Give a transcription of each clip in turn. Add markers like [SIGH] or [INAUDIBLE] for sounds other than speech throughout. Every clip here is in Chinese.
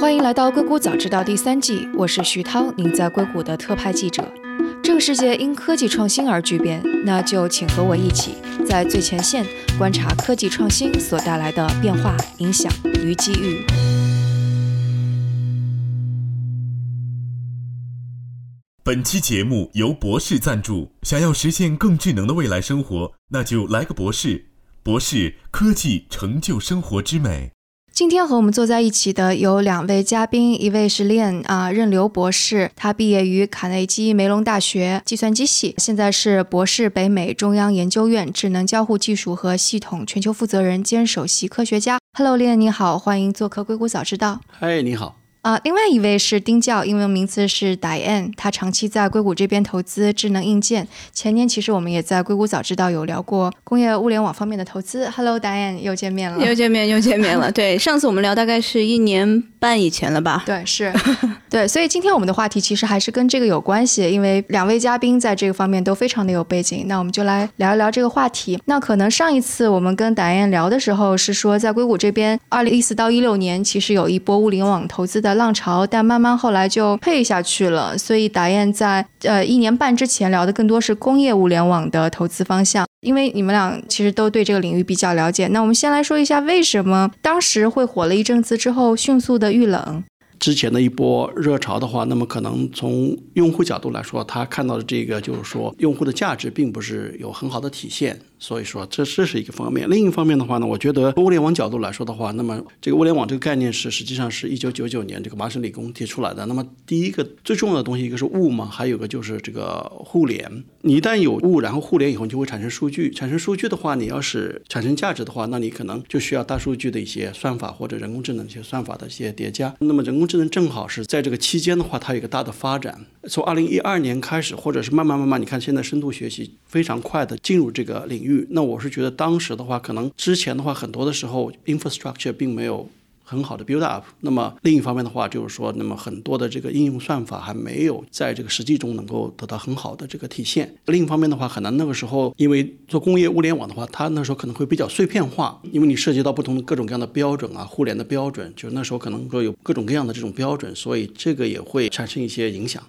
欢迎来到《硅谷早知道》第三季，我是徐涛，您在硅谷的特派记者。这个世界因科技创新而巨变，那就请和我一起在最前线观察科技创新所带来的变化、影响与机遇。本期节目由博士赞助。想要实现更智能的未来生活，那就来个博士。博士科技成就生活之美。今天和我们坐在一起的有两位嘉宾，一位是 Lin 啊，任刘博士，他毕业于卡内基梅隆大学计算机系，现在是博士北美中央研究院智能交互技术和系统全球负责人兼首席科学家。Hello，Lin，你好，欢迎做客硅谷早知道。嗨，你好。啊，另外一位是丁教，英文名字是 Diane，他长期在硅谷这边投资智能硬件。前年其实我们也在硅谷早知道有聊过工业物联网方面的投资。Hello，Diane，又见面了，又见面，又见面了。[LAUGHS] 对，上次我们聊大概是一年半以前了吧？对，是，[LAUGHS] 对，所以今天我们的话题其实还是跟这个有关系，因为两位嘉宾在这个方面都非常的有背景。那我们就来聊一聊这个话题。那可能上一次我们跟 Diane 聊的时候是说，在硅谷这边，二零一四到一六年其实有一波物联网投资的。浪潮，但慢慢后来就退下去了。所以达燕在呃一年半之前聊的更多是工业物联网的投资方向，因为你们俩其实都对这个领域比较了解。那我们先来说一下为什么当时会火了一阵子之后迅速的遇冷。之前的一波热潮的话，那么可能从用户角度来说，他看到的这个就是说用户的价值并不是有很好的体现。所以说，这这是一个方面。另一方面的话呢，我觉得从物联网角度来说的话，那么这个物联网这个概念是实际上是一九九九年这个麻省理工提出来的。那么第一个最重要的东西，一个是物嘛，还有个就是这个互联。你一旦有物，然后互联以后，你就会产生数据。产生数据的话，你要是产生价值的话，那你可能就需要大数据的一些算法或者人工智能一些算法的一些叠加。那么人工智能正好是在这个期间的话，它有一个大的发展。从二零一二年开始，或者是慢慢慢慢，你看现在深度学习非常快的进入这个领域。那我是觉得当时的话，可能之前的话，很多的时候 infrastructure 并没有很好的 build up。那么另一方面的话，就是说，那么很多的这个应用算法还没有在这个实际中能够得到很好的这个体现。另一方面的话，可能那个时候因为做工业物联网的话，它那时候可能会比较碎片化，因为你涉及到不同的各种各样的标准啊，互联的标准，就那时候可能说有各种各样的这种标准，所以这个也会产生一些影响。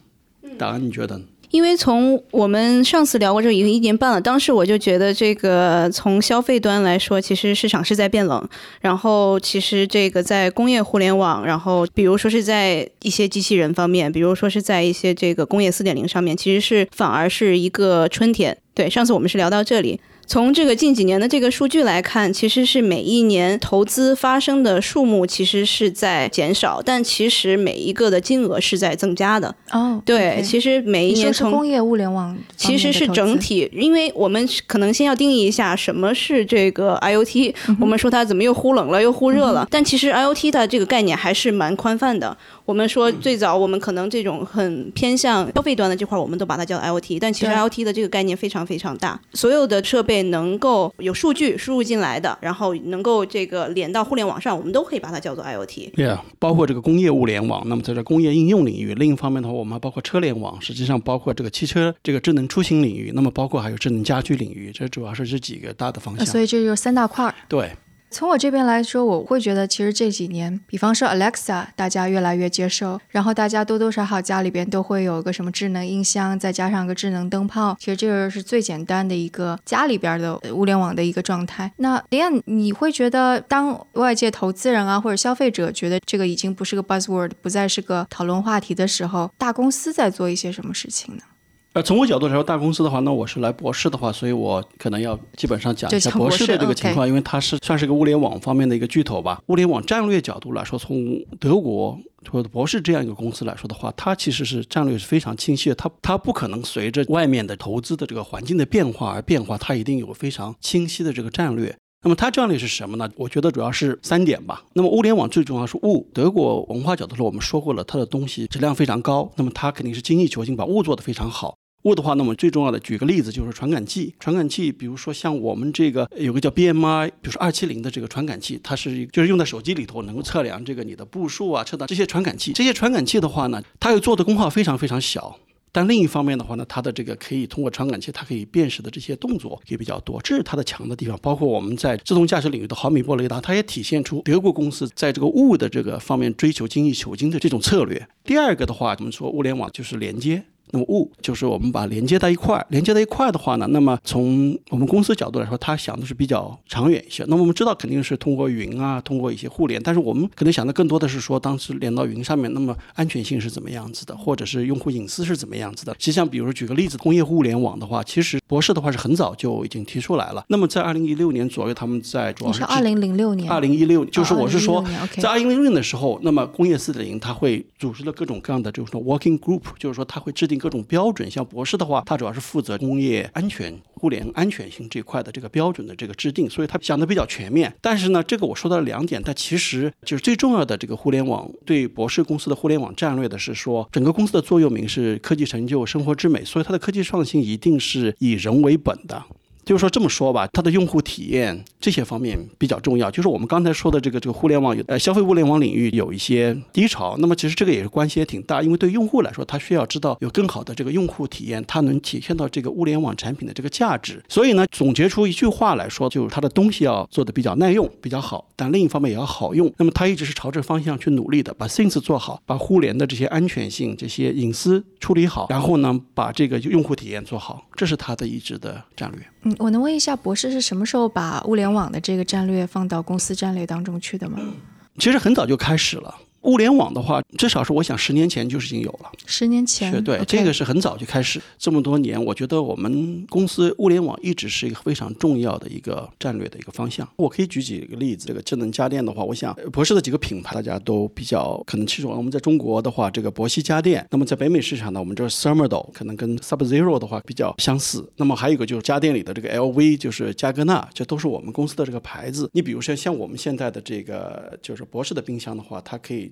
答案你觉得？因为从我们上次聊过这已经一年半了，当时我就觉得这个从消费端来说，其实市场是在变冷。然后其实这个在工业互联网，然后比如说是在一些机器人方面，比如说是在一些这个工业四点零上面，其实是反而是一个春天。对，上次我们是聊到这里。从这个近几年的这个数据来看，其实是每一年投资发生的数目其实是在减少，但其实每一个的金额是在增加的。哦，对，其实每一年从工业物联网其实是整体，因为我们可能先要定义一下什么是这个 IOT。我们说它怎么又忽冷了又忽热了，但其实 IOT 的这个概念还是蛮宽泛的。我们说最早我们可能这种很偏向消费端的这块，我们都把它叫 IOT，但其实 IOT 的这个概念非常非常大，所有的设备能够有数据输入进来的，然后能够这个连到互联网上，我们都可以把它叫做 IOT。对啊，包括这个工业物联网，那么在这工业应用领域，另一方面的话，我们还包括车联网，实际上包括这个汽车这个智能出行领域，那么包括还有智能家居领域，这主要是这几个大的方向。所以这就是三大块。对。从我这边来说，我会觉得其实这几年，比方说 Alexa，大家越来越接受，然后大家多多少少家里边都会有个什么智能音箱，再加上个智能灯泡，其实这个是最简单的一个家里边的物联网的一个状态。那林燕，你会觉得当外界投资人啊或者消费者觉得这个已经不是个 buzzword，不再是个讨论话题的时候，大公司在做一些什么事情呢？呃，从我角度来说，大公司的话，那我是来博士的话，所以我可能要基本上讲一下博士的这个情况，因为它是算是个物联网方面的一个巨头吧。物联网战略角度来说，从德国或者博士这样一个公司来说的话，它其实是战略是非常清晰的，它它不可能随着外面的投资的这个环境的变化而变化，它一定有非常清晰的这个战略。那么它战略是什么呢？我觉得主要是三点吧。那么物联网最重要是物，德国文化角度说，我们说过了，它的东西质量非常高，那么它肯定是精益求精，把物做得非常好。物的话，那么最重要的，举个例子，就是传感器。传感器，比如说像我们这个有个叫 BMI，比如说二七零的这个传感器，它是就是用在手机里头，能够测量这个你的步数啊，测到这些传感器。这些传感器的话呢，它又做的功耗非常非常小。但另一方面的话呢，它的这个可以通过传感器，它可以辨识的这些动作也比较多，这是它的强的地方。包括我们在自动驾驶领域的毫米波雷达，它也体现出德国公司在这个物的这个方面追求精益求精的这种策略。第二个的话，我们说物联网就是连接。那么物就是我们把连接在一块儿，连接在一块儿的话呢，那么从我们公司角度来说，它想的是比较长远一些。那么我们知道肯定是通过云啊，通过一些互联，但是我们可能想的更多的是说，当时连到云上面，那么安全性是怎么样子的，或者是用户隐私是怎么样子的。实际上，比如举个例子，工业互联网的话，其实博士的话是很早就已经提出来了。那么在二零一六年左右，他们在主要是二零零六年，二零一六就是我是说，在二零零六年的时候，那么工业四点零它会组织了各种各样的就是说 working group，就是说它会制定各种标准，像博士的话，他主要是负责工业安全、互联安全性这块的这个标准的这个制定，所以他想的比较全面。但是呢，这个我说到了两点，但其实就是最重要的这个互联网对博士公司的互联网战略的是说，整个公司的座右铭是科技成就生活之美，所以它的科技创新一定是以人为本的。就是说这么说吧，它的用户体验这些方面比较重要。就是我们刚才说的这个这个互联网呃消费物联网领域有一些低潮，那么其实这个也是关系也挺大，因为对用户来说，他需要知道有更好的这个用户体验，它能体现到这个物联网产品的这个价值。所以呢，总结出一句话来说，就是它的东西要做的比较耐用、比较好，但另一方面也要好用。那么它一直是朝这方向去努力的，把 things 做好，把互联的这些安全性、这些隐私处理好，然后呢，把这个用户体验做好，这是它的一直的战略。嗯我能问一下，博士是什么时候把物联网的这个战略放到公司战略当中去的吗？其实很早就开始了。物联网的话，至少是我想十年前就已经有了。十年前，对，这个是很早就开始。这么多年，我觉得我们公司物联网一直是一个非常重要的一个战略的一个方向。我可以举几个例子。这个智能家电的话，我想博士的几个品牌大家都比较可能清楚。我们在中国的话，这个博西家电；那么在北美市场呢，我们这 Thermador 可能跟 Sub Zero 的话比较相似。那么还有一个就是家电里的这个 LV，就是加格纳，这都是我们公司的这个牌子。你比如说像我们现在的这个就是博士的冰箱的话，它可以。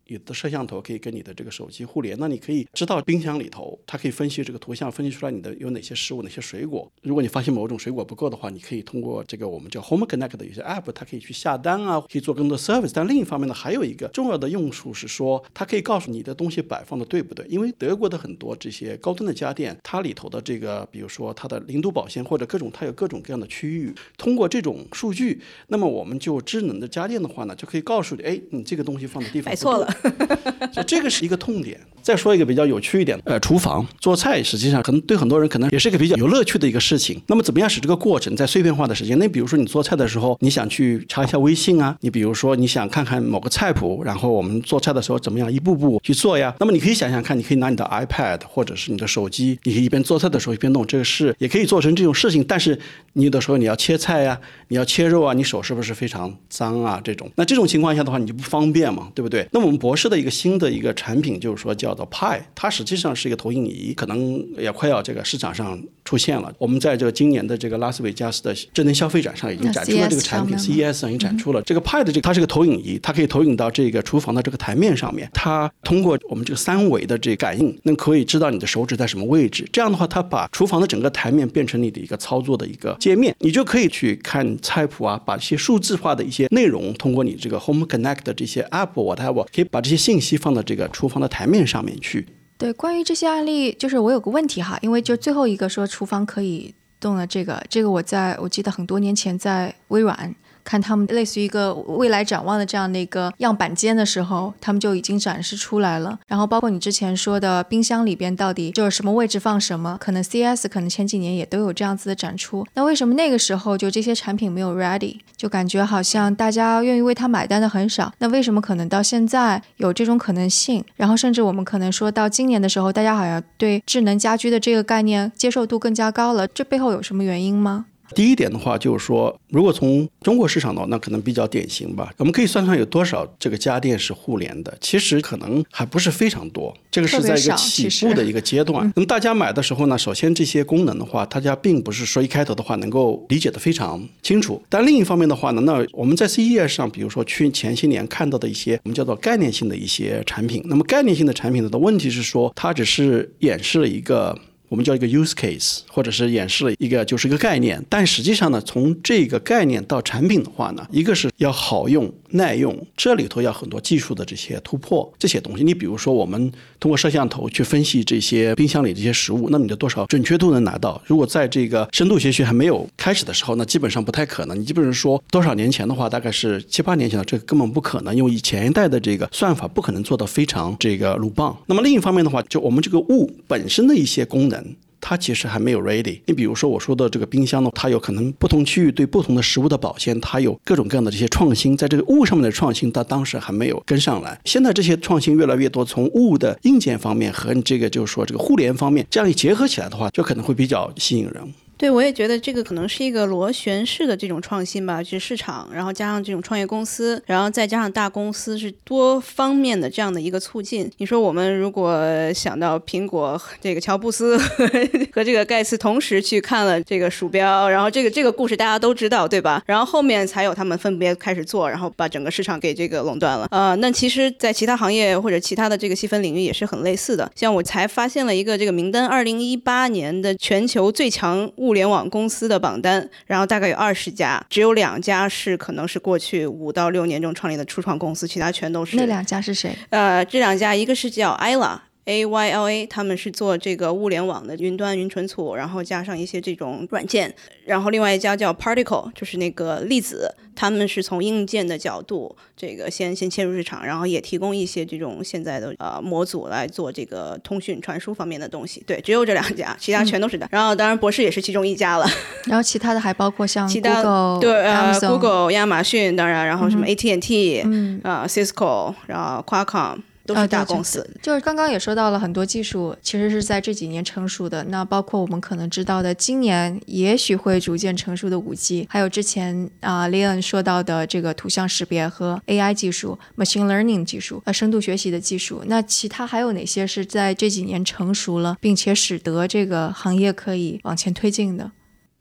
你的摄像头可以跟你的这个手机互联，那你可以知道冰箱里头，它可以分析这个图像，分析出来你的有哪些食物、哪些水果。如果你发现某种水果不够的话，你可以通过这个我们叫 Home Connect 的一些 App，它可以去下单啊，可以做更多 service。但另一方面呢，还有一个重要的用处是说，它可以告诉你的东西摆放的对不对。因为德国的很多这些高端的家电，它里头的这个，比如说它的零度保鲜或者各种，它有各种各样的区域。通过这种数据，那么我们就智能的家电的话呢，就可以告诉你，哎，你这个东西放的地方摆错了。[LAUGHS] 这个是一个痛点。再说一个比较有趣一点，呃，厨房做菜实际上可能对很多人可能也是一个比较有乐趣的一个事情。那么怎么样使这个过程在碎片化的时间？那比如说你做菜的时候，你想去查一下微信啊，你比如说你想看看某个菜谱，然后我们做菜的时候怎么样一步步去做呀？那么你可以想想看，你可以拿你的 iPad 或者是你的手机，你可以一边做菜的时候一边弄这个事，也可以做成这种事情。但是你有的时候你要切菜呀，你要切肉啊，你手是不是非常脏啊？这种那这种情况下的话，你就不方便嘛，对不对？那我们博士的一个新的一个产品就是说叫做 Pi，它实际上是一个投影仪，可能也快要这个市场上出现了。我们在这个今年的这个拉斯维加斯的智能消费展上已经展出了这个产品，CES 上已经展出了这个 Pi 的这个，它是个投影仪，它可以投影到这个厨房的这个台面上面。它通过我们这个三维的这感应，那可以知道你的手指在什么位置。这样的话，它把厨房的整个台面变成你的一个操作的一个界面，你就可以去看菜谱啊，把一些数字化的一些内容通过你这个 Home Connect 的这些 App whatever，可以把这些信息放到这个厨房的台面上面去。对，关于这些案例，就是我有个问题哈，因为就最后一个说厨房可以动了，这个这个我在我记得很多年前在微软。看他们类似于一个未来展望的这样的一个样板间的时候，他们就已经展示出来了。然后包括你之前说的冰箱里边到底就是什么位置放什么，可能 CS 可能前几年也都有这样子的展出。那为什么那个时候就这些产品没有 ready？就感觉好像大家愿意为它买单的很少。那为什么可能到现在有这种可能性？然后甚至我们可能说到今年的时候，大家好像对智能家居的这个概念接受度更加高了。这背后有什么原因吗？第一点的话，就是说，如果从中国市场的话，那可能比较典型吧。我们可以算算有多少这个家电是互联的，其实可能还不是非常多。这个是在一个起步的一个阶段。那么大家买的时候呢，首先这些功能的话，大家并不是说一开头的话能够理解的非常清楚。但另一方面的话呢，那我们在 CES 上，比如说去前些年看到的一些我们叫做概念性的一些产品，那么概念性的产品的问题是说，它只是演示了一个。我们叫一个 use case，或者是演示了一个就是一个概念。但实际上呢，从这个概念到产品的话呢，一个是要好用、耐用，这里头要很多技术的这些突破这些东西。你比如说，我们通过摄像头去分析这些冰箱里这些食物，那你的多少准确度能拿到？如果在这个深度学习还没有开始的时候，那基本上不太可能。你基本上说多少年前的话，大概是七八年前的，这根本不可能，因为以前一代的这个算法不可能做到非常这个鲁棒。那么另一方面的话，就我们这个物本身的一些功能。它其实还没有 ready。你比如说我说的这个冰箱呢，它有可能不同区域对不同的食物的保鲜，它有各种各样的这些创新，在这个物上面的创新，它当时还没有跟上来。现在这些创新越来越多，从物的硬件方面和你这个就是说这个互联方面，这样一结合起来的话，就可能会比较吸引人。对，我也觉得这个可能是一个螺旋式的这种创新吧，就是市场，然后加上这种创业公司，然后再加上大公司，是多方面的这样的一个促进。你说我们如果想到苹果这个乔布斯 [LAUGHS] 和这个盖茨同时去看了这个鼠标，然后这个这个故事大家都知道，对吧？然后后面才有他们分别开始做，然后把整个市场给这个垄断了。呃，那其实，在其他行业或者其他的这个细分领域也是很类似的。像我才发现了一个这个名单，二零一八年的全球最强物。互联网公司的榜单，然后大概有二十家，只有两家是可能是过去五到六年中创立的初创公司，其他全都是。那两家是谁？呃，这两家一个是叫 Ayla。A Y L A，他们是做这个物联网的云端云存储，然后加上一些这种软件。然后另外一家叫 Particle，就是那个粒子，他们是从硬件的角度，这个先先切入市场，然后也提供一些这种现在的呃模组来做这个通讯传输方面的东西。对，只有这两家，其他全都是的。然后当然博士也是其中一家了。然后其他的还包括像 Google，对，呃，Google、亚马逊，当然，然后什么 AT&T，嗯，啊，Cisco，然后 Qualcomm。都是大公司，就是刚刚也说到了很多技术，其实是在这几年成熟的。那包括我们可能知道的，今年也许会逐渐成熟的五 G，还有之前啊 Leon 说到的这个图像识别和 AI 技术、Machine Learning 技术、呃深度学习的技术。那其他还有哪些是在这几年成熟了，并且使得这个行业可以往前推进的？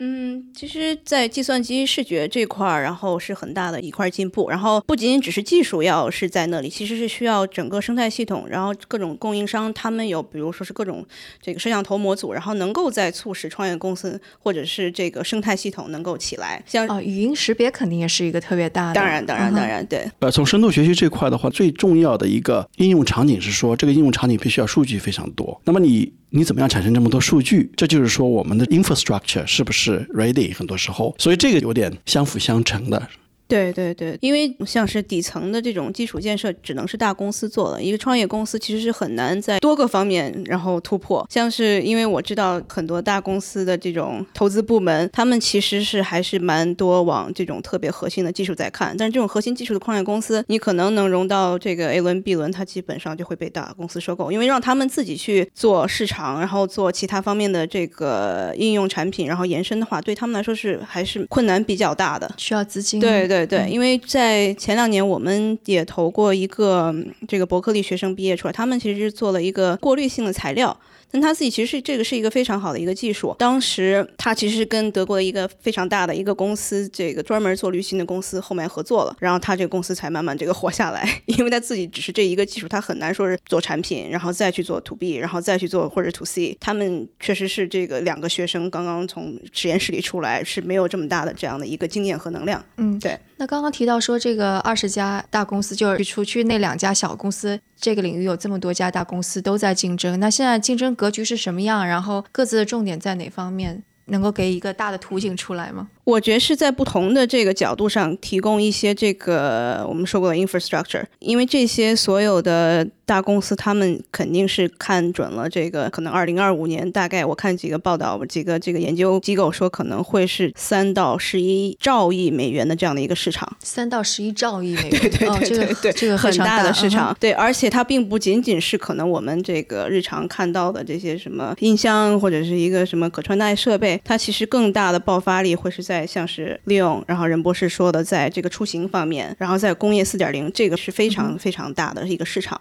嗯，其实，在计算机视觉这块儿，然后是很大的一块进步。然后不仅仅只是技术要是在那里，其实是需要整个生态系统，然后各种供应商他们有，比如说是各种这个摄像头模组，然后能够在促使创业公司或者是这个生态系统能够起来。像啊，语音识别肯定也是一个特别大的。当然，当然，当然，对。呃，从深度学习这块的话，最重要的一个应用场景是说，这个应用场景必须要数据非常多。那么你。你怎么样产生这么多数据？这就是说，我们的 infrastructure 是不是 ready？很多时候，所以这个有点相辅相成的。对对对，因为像是底层的这种基础建设，只能是大公司做了。一个创业公司其实是很难在多个方面然后突破。像是因为我知道很多大公司的这种投资部门，他们其实是还是蛮多往这种特别核心的技术在看。但是这种核心技术的创业公司，你可能能融到这个 A 轮、B 轮，它基本上就会被大公司收购，因为让他们自己去做市场，然后做其他方面的这个应用产品，然后延伸的话，对他们来说是还是困难比较大的，需要资金。对对。对对，因为在前两年，我们也投过一个这个伯克利学生毕业出来，他们其实是做了一个过滤性的材料。但他自己其实是这个是一个非常好的一个技术。当时他其实是跟德国的一个非常大的一个公司，这个专门做滤芯的公司后面合作了，然后他这个公司才慢慢这个活下来。[LAUGHS] 因为他自己只是这一个技术，他很难说是做产品，然后再去做 to B，然后再去做或者 to C。他们确实是这个两个学生刚刚从实验室里出来，是没有这么大的这样的一个经验和能量。嗯，对。那刚刚提到说这个二十家大公司，就是除去那两家小公司。这个领域有这么多家大公司都在竞争，那现在竞争格局是什么样？然后各自的重点在哪方面？能够给一个大的图景出来吗？我觉得是在不同的这个角度上提供一些这个我们说过的 infrastructure，因为这些所有的大公司他们肯定是看准了这个可能二零二五年大概我看几个报道几个这个研究机构说可能会是三到十一兆亿美元的这样的一个市场，三到十一兆亿美元，对对对对对，这个很大的市场，对，而且它并不仅仅是可能我们这个日常看到的这些什么音箱或者是一个什么可穿戴设备，它其实更大的爆发力会是在。在像是利用，然后任博士说的，在这个出行方面，然后在工业四点零，这个是非常非常大的一个市场。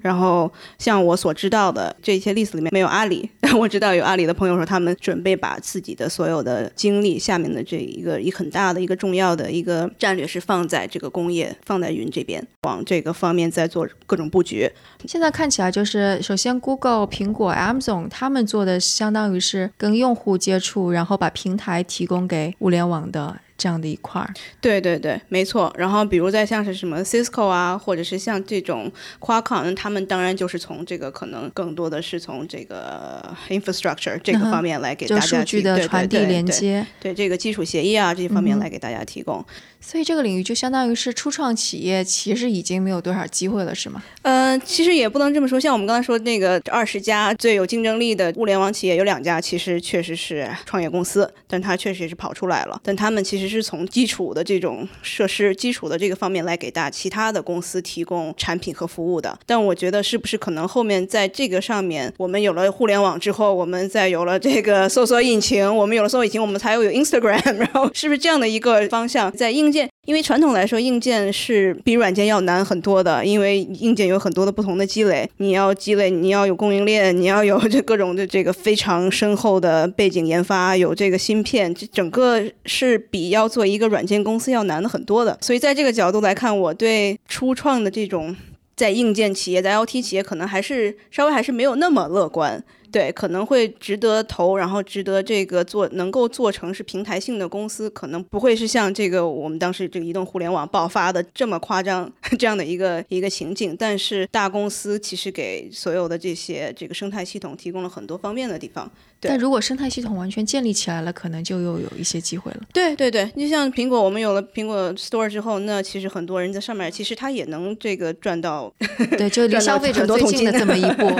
然后像我所知道的这些例子里面没有阿里，我知道有阿里的朋友说他们准备把自己的所有的精力下面的这一个一很大的一个重要的一个战略是放在这个工业放在云这边，往这个方面在做各种布局。现在看起来就是，首先 Google、苹果、Amazon 他们做的相当于是跟用户接触，然后把平台提供给物联网的。这样的一块儿，对对对，没错。然后比如在像是什么 Cisco 啊，或者是像这种 Qualcomm，他们当然就是从这个可能更多的是从这个 infrastructure 这个方面来给大家数据的传递连接，对这个基础协议啊这些方面来给大家提供。所以这个领域就相当于是初创企业，其实已经没有多少机会了，是吗？呃，其实也不能这么说。像我们刚才说那个二十家最有竞争力的物联网企业，有两家其实确实是创业公司，但它确实也是跑出来了。但他们其实是从基础的这种设施、基础的这个方面来给大其他的公司提供产品和服务的。但我觉得是不是可能后面在这个上面，我们有了互联网之后，我们再有了这个搜索引擎，我们有了搜索引擎，我们才会有 Instagram，[LAUGHS] 然后是不是这样的一个方向在应硬件？因为传统来说，硬件是比软件要难很多的，因为硬件有很多的不同的积累，你要积累，你要有供应链，你要有这各种的这个非常深厚的背景研发，有这个芯片，这整个是比要做一个软件公司要难的很多的。所以在这个角度来看，我对初创的这种在硬件企业、在 LT 企业，可能还是稍微还是没有那么乐观。对，可能会值得投，然后值得这个做，能够做成是平台性的公司，可能不会是像这个我们当时这个移动互联网爆发的这么夸张 [LAUGHS] 这样的一个一个情景。但是大公司其实给所有的这些这个生态系统提供了很多方便的地方。但如果生态系统完全建立起来了，可能就又有一些机会了。对对对，就像苹果，我们有了苹果 Store 之后，那其实很多人在上面，其实他也能这个赚到，对，就离 [LAUGHS] 消费者最近的这么一 [LAUGHS] 步。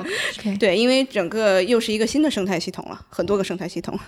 对，因为整个又是一个新的生态系统了，很多个生态系统。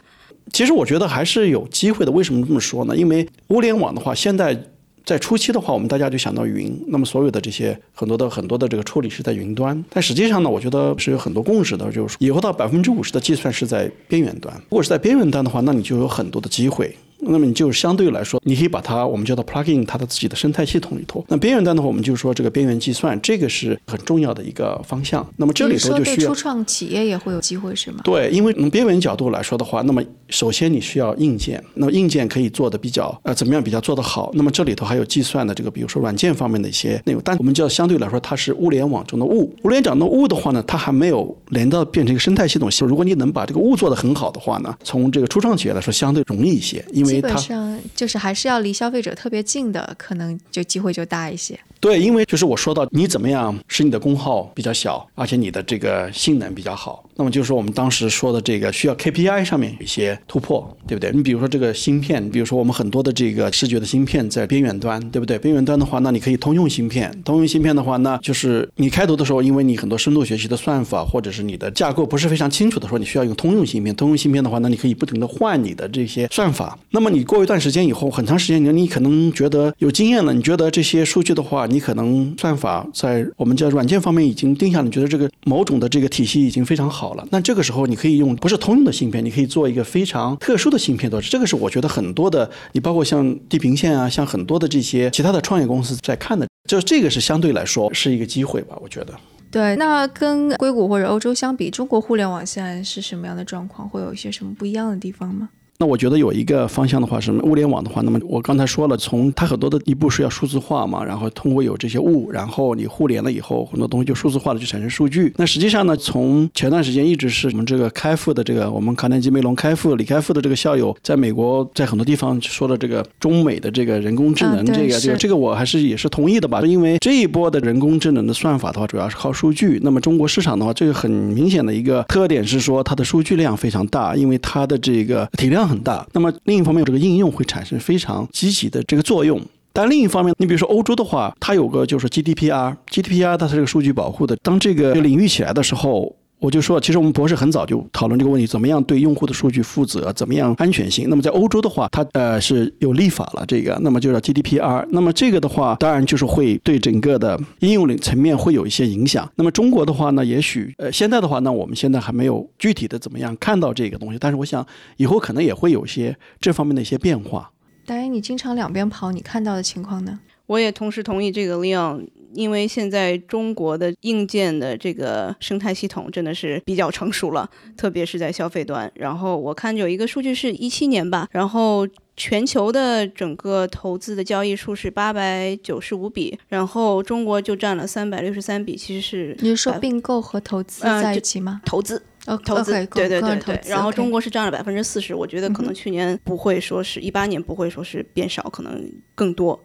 其实我觉得还是有机会的。为什么这么说呢？因为物联网的话，现在。在初期的话，我们大家就想到云，那么所有的这些很多的很多的这个处理是在云端，但实际上呢，我觉得是有很多共识的，就是以后到百分之五十的计算是在边缘端。如果是在边缘端的话，那你就有很多的机会。那么你就相对来说，你可以把它我们叫做 plugin 它的自己的生态系统里头。那边缘端的话，我们就说这个边缘计算，这个是很重要的一个方向。那么这里头就需要初创企业也会有机会是吗？对，因为从边缘角度来说的话，那么首先你需要硬件，那么硬件可以做的比较呃怎么样比较做得好？那么这里头还有计算的这个，比如说软件方面的一些内容。但我们叫相对来说，它是物联网中的物。物联网中的物的话呢，它还没有连到变成一个生态系统。如果你能把这个物做得很好的话呢，从这个初创企业来说相对容易一些，因为它。就是还是要离消费者特别近的，可能就机会就大一些。对，因为就是我说到你怎么样使你的功耗比较小，而且你的这个性能比较好，那么就是说我们当时说的这个需要 KPI 上面有一些突破，对不对？你比如说这个芯片，比如说我们很多的这个视觉的芯片在边缘端，对不对？边缘端的话，那你可以通用芯片，通用芯片的话，那就是你开头的时候，因为你很多深度学习的算法或者是你的架构不是非常清楚的时候，你需要用通用芯片。通用芯片的话，那你可以不停的换你的这些算法。那么你过一段时间以后，很长时间你你可能觉得有经验了，你觉得这些数据的话，你可能算。法在我们叫软件方面已经定下，你觉得这个某种的这个体系已经非常好了。那这个时候你可以用不是通用的芯片，你可以做一个非常特殊的芯片。这个是我觉得很多的，你包括像地平线啊，像很多的这些其他的创业公司在看的，就这个是相对来说是一个机会吧，我觉得。对，那跟硅谷或者欧洲相比，中国互联网现在是什么样的状况？会有一些什么不一样的地方吗？那我觉得有一个方向的话，什么物联网的话，那么我刚才说了，从它很多的一步是要数字化嘛，然后通过有这些物，然后你互联了以后，很多东西就数字化了，就产生数据。那实际上呢，从前段时间一直是我们这个开复的这个我们卡耐基梅隆开复李开复的这个校友，在美国在很多地方说的这个中美的这个人工智能，这个这个这个我还是也是同意的吧，因为这一波的人工智能的算法的话，主要是靠数据。那么中国市场的话，这个很明显的一个特点是说它的数据量非常大，因为它的这个体量。很大，那么另一方面，这个应用会产生非常积极的这个作用。但另一方面，你比如说欧洲的话，它有个就是 GDPR，GDPR 它是这个数据保护的。当这个领域起来的时候。我就说，其实我们博士很早就讨论这个问题，怎么样对用户的数据负责，怎么样安全性。那么在欧洲的话，它呃是有立法了，这个，那么就叫 GDPR。那么这个的话，当然就是会对整个的应用层面会有一些影响。那么中国的话呢，也许呃现在的话呢，我们现在还没有具体的怎么样看到这个东西，但是我想以后可能也会有些这方面的一些变化。大爷，你经常两边跑，你看到的情况呢？我也同时同意这个 Leon，因为现在中国的硬件的这个生态系统真的是比较成熟了，特别是在消费端。然后我看有一个数据是一七年吧，然后全球的整个投资的交易数是八百九十五笔，然后中国就占了三百六十三笔，其实是你是说并购和投资在一起吗？投资。呃，投资对对对对，然后中国是是占了百分之四十，我觉得可能去年不会说是一八年不会说是变少，可能更多。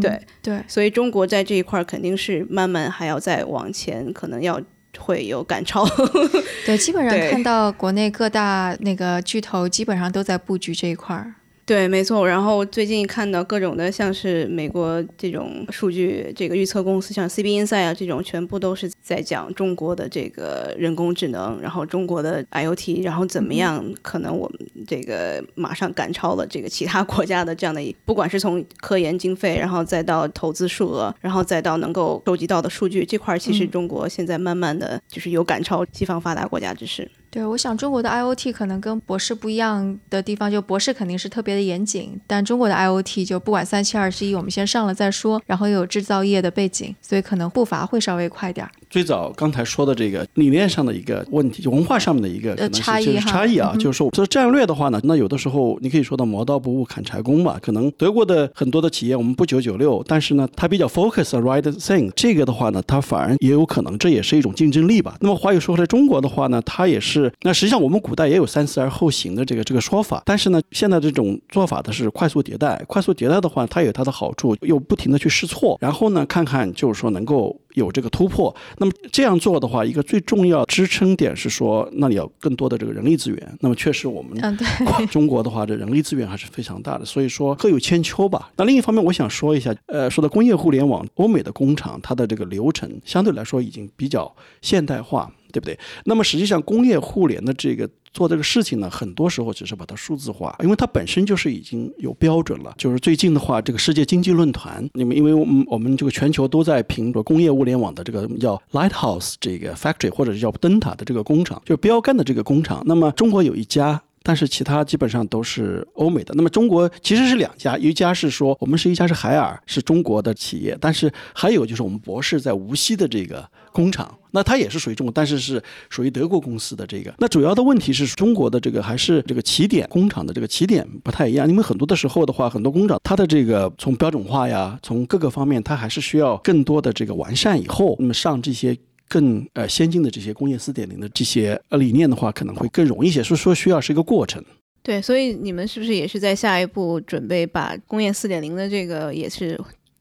对对，所以中国在这一块肯定是慢慢还要再往前，可能要会有赶超。[LAUGHS] 对，基本上看到国内各大那个巨头基本上都在布局这一块儿。对，没错。然后最近看到各种的，像是美国这种数据这个预测公司，像 CB Insight 啊这种，全部都是在讲中国的这个人工智能，然后中国的 IOT，然后怎么样可能我们这个马上赶超了这个其他国家的这样的，不管是从科研经费，然后再到投资数额，然后再到能够收集到的数据这块，其实中国现在慢慢的就是有赶超西方发达国家之势。对，我想中国的 IOT 可能跟博士不一样的地方，就博士肯定是特别的严谨，但中国的 IOT 就不管三七二十一，我们先上了再说，然后又有制造业的背景，所以可能步伐会稍微快点儿。最早刚才说的这个理念上的一个问题，文化上面的一个可能是差异差异啊，就是说这战略的话呢，那有的时候你可以说到磨刀不误砍柴工吧，可能德国的很多的企业我们不九九六，但是呢，它比较 focus on right thing，这个的话呢，它反而也有可能这也是一种竞争力吧。那么话又说回来，中国的话呢，它也是，那实际上我们古代也有三思而后行的这个这个说法，但是呢，现在这种做法的是快速迭代，快速迭代的话，它有它的好处，又不停的去试错，然后呢，看看就是说能够。有这个突破，那么这样做的话，一个最重要支撑点是说，那你要更多的这个人力资源。那么确实，我们 [LAUGHS] 中国的话，这人力资源还是非常大的，所以说各有千秋吧。那另一方面，我想说一下，呃，说到工业互联网，欧美的工厂它的这个流程相对来说已经比较现代化。对不对？那么实际上，工业互联的这个做这个事情呢，很多时候只是把它数字化，因为它本身就是已经有标准了。就是最近的话，这个世界经济论坛，你们因为我们我们这个全球都在评着工业物联网的这个叫 Lighthouse 这个 Factory，或者叫灯塔的这个工厂，就标杆的这个工厂。那么中国有一家。但是其他基本上都是欧美的。那么中国其实是两家，一家是说我们是一家是海尔，是中国的企业，但是还有就是我们博士在无锡的这个工厂，那它也是属于中国，但是是属于德国公司的这个。那主要的问题是中国的这个还是这个起点工厂的这个起点不太一样，因为很多的时候的话，很多工厂它的这个从标准化呀，从各个方面，它还是需要更多的这个完善以后，那么上这些。更呃先进的这些工业四点零的这些呃理念的话，可能会更容易一些，所以说需要是一个过程。对，所以你们是不是也是在下一步准备把工业四点零的这个也是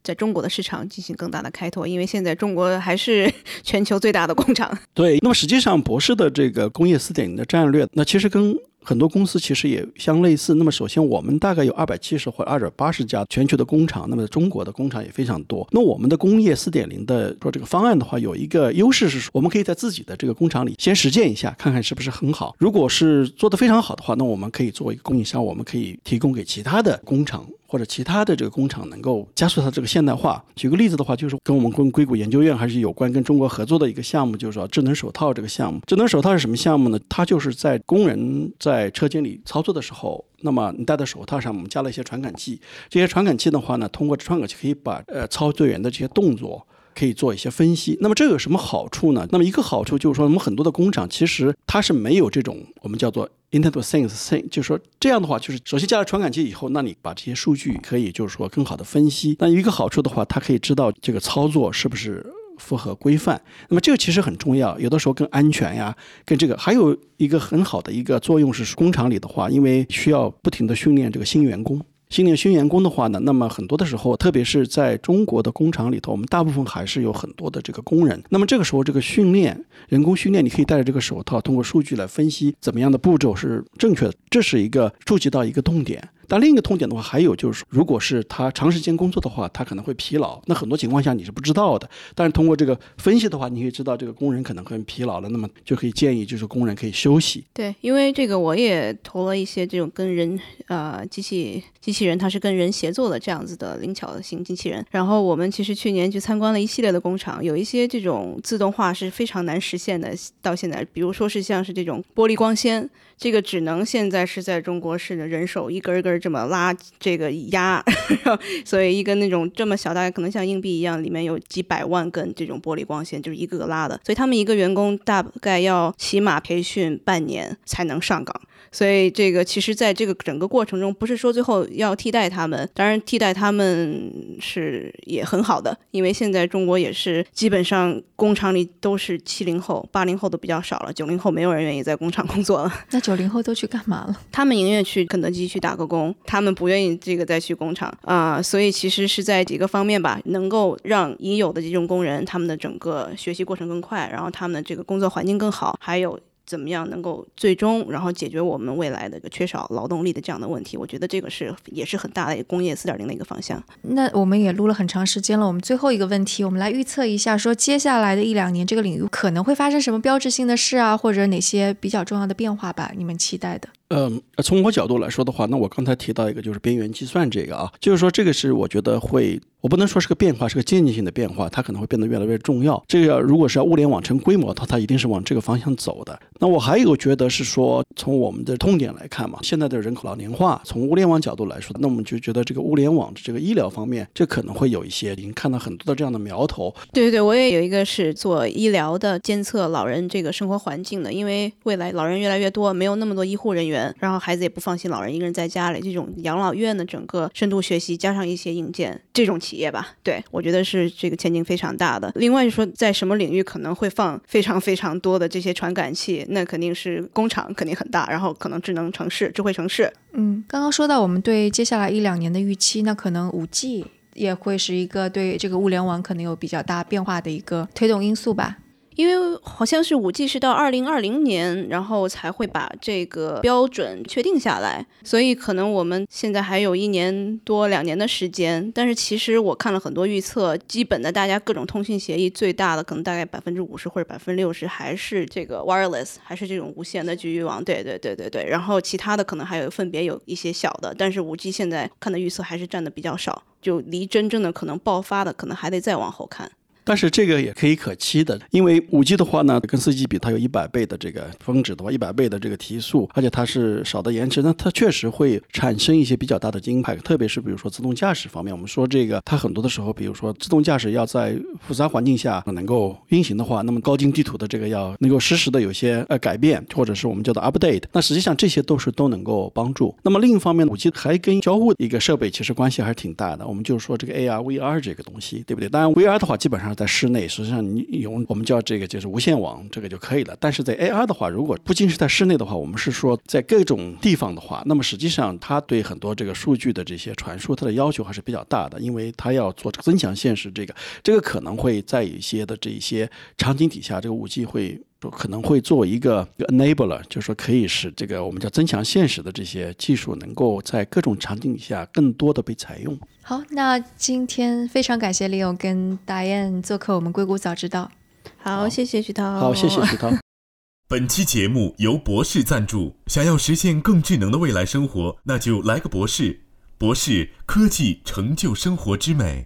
在中国的市场进行更大的开拓？因为现在中国还是 [LAUGHS] 全球最大的工厂。对，那么实际上博士的这个工业四点零的战略，那其实跟。很多公司其实也相类似。那么，首先我们大概有二百七十或者二百八十家全球的工厂。那么，中国的工厂也非常多。那我们的工业四点零的说这个方案的话，有一个优势是，我们可以在自己的这个工厂里先实践一下，看看是不是很好。如果是做得非常好的话，那我们可以作为一个供应商，我们可以提供给其他的工厂。或者其他的这个工厂能够加速它这个现代化。举个例子的话，就是跟我们跟硅谷研究院还是有关，跟中国合作的一个项目，就是说智能手套这个项目。智能手套是什么项目呢？它就是在工人在在车间里操作的时候，那么你戴在手套上，我们加了一些传感器。这些传感器的话呢，通过传感器可以把呃操作员的这些动作。可以做一些分析，那么这有什么好处呢？那么一个好处就是说，我们很多的工厂其实它是没有这种我们叫做 Internet of Things thing，就是说这样的话，就是首先加了传感器以后，那你把这些数据可以就是说更好的分析。那一个好处的话，它可以知道这个操作是不是符合规范。那么这个其实很重要，有的时候更安全呀，跟这个还有一个很好的一个作用是，工厂里的话，因为需要不停的训练这个新员工。新年新员工的话呢，那么很多的时候，特别是在中国的工厂里头，我们大部分还是有很多的这个工人。那么这个时候，这个训练，人工训练，你可以戴着这个手套，通过数据来分析怎么样的步骤是正确的，这是一个触及到一个痛点。但另一个痛点的话，还有就是，如果是他长时间工作的话，他可能会疲劳。那很多情况下你是不知道的，但是通过这个分析的话，你可以知道这个工人可能会疲劳了，那么就可以建议就是工人可以休息。对，因为这个我也投了一些这种跟人呃机器机器人，它是跟人协作的这样子的灵巧型机器人。然后我们其实去年去参观了一系列的工厂，有一些这种自动化是非常难实现的。到现在，比如说是像是这种玻璃光纤，这个只能现在是在中国是人手一根一根这么拉，这个压，所以一根那种这么小，大概可能像硬币一样，里面有几百万根这种玻璃光纤，就是一个个拉的。所以他们一个员工大概要起码培训半年才能上岗。所以这个其实，在这个整个过程中，不是说最后要替代他们，当然替代他们是也很好的，因为现在中国也是基本上工厂里都是七零后、八零后的比较少了，九零后没有人愿意在工厂工作了。那九零后都去干嘛了？他们宁愿去肯德基去打个工，他们不愿意这个再去工厂啊。所以其实是在几个方面吧，能够让已有的这种工人他们的整个学习过程更快，然后他们的这个工作环境更好，还有。怎么样能够最终然后解决我们未来的一个缺少劳动力的这样的问题？我觉得这个是也是很大的一个工业四点零的一个方向。那我们也录了很长时间了，我们最后一个问题，我们来预测一下，说接下来的一两年这个领域可能会发生什么标志性的事啊，或者哪些比较重要的变化吧？你们期待的？嗯，从我角度来说的话，那我刚才提到一个就是边缘计算这个啊，就是说这个是我觉得会。我不能说是个变化，是个渐进性的变化，它可能会变得越来越重要。这个如果是要物联网成规模，它它一定是往这个方向走的。那我还有觉得是说，从我们的痛点来看嘛，现在的人口老龄化，从物联网角度来说，那我们就觉得这个物联网的这个医疗方面，这可能会有一些已经看到很多的这样的苗头。对对对，我也有一个是做医疗的监测老人这个生活环境的，因为未来老人越来越多，没有那么多医护人员，然后孩子也不放心老人一个人在家里，这种养老院的整个深度学习加上一些硬件，这种。企业吧，对我觉得是这个前景非常大的。另外就说，在什么领域可能会放非常非常多的这些传感器，那肯定是工厂肯定很大，然后可能智能城市、智慧城市。嗯，刚刚说到我们对接下来一两年的预期，那可能五 G 也会是一个对这个物联网可能有比较大变化的一个推动因素吧。因为好像是五 G 是到二零二零年，然后才会把这个标准确定下来，所以可能我们现在还有一年多两年的时间。但是其实我看了很多预测，基本的大家各种通信协议最大的可能大概百分之五十或者百分之六十还是这个 wireless，还是这种无线的局域网。对对对对对。然后其他的可能还有分别有一些小的，但是五 G 现在看的预测还是占的比较少，就离真正的可能爆发的可能还得再往后看。但是这个也可以可期的，因为五 G 的话呢，跟四 G 比，它有一百倍的这个峰值的话，一百倍的这个提速，而且它是少的延迟，那它确实会产生一些比较大的惊派，特别是比如说自动驾驶方面，我们说这个它很多的时候，比如说自动驾驶要在复杂环境下能够运行的话，那么高精地图的这个要能够实时的有些呃改变，或者是我们叫做 update，那实际上这些都是都能够帮助。那么另一方面，五 G 还跟交互一个设备其实关系还是挺大的，我们就是说这个 AR、VR 这个东西，对不对？当然 VR 的话，基本上。在室内，实际上你用我们叫这个就是无线网，这个就可以了。但是在 AR 的话，如果不仅是在室内的话，我们是说在各种地方的话，那么实际上它对很多这个数据的这些传输，它的要求还是比较大的，因为它要做增强现实，这个这个可能会在一些的这一些场景底下，这个五 G 会。可能会作为一个 enabler，就是说可以使这个我们叫增强现实的这些技术，能够在各种场景下更多的被采用。好，那今天非常感谢李勇跟达燕做客我们硅谷早知道。好，谢谢徐涛。好，谢谢徐涛。[LAUGHS] 本期节目由博士赞助。想要实现更智能的未来生活，那就来个博士。博士科技成就生活之美。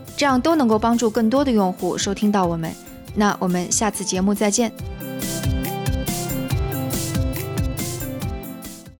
这样都能够帮助更多的用户收听到我们。那我们下次节目再见。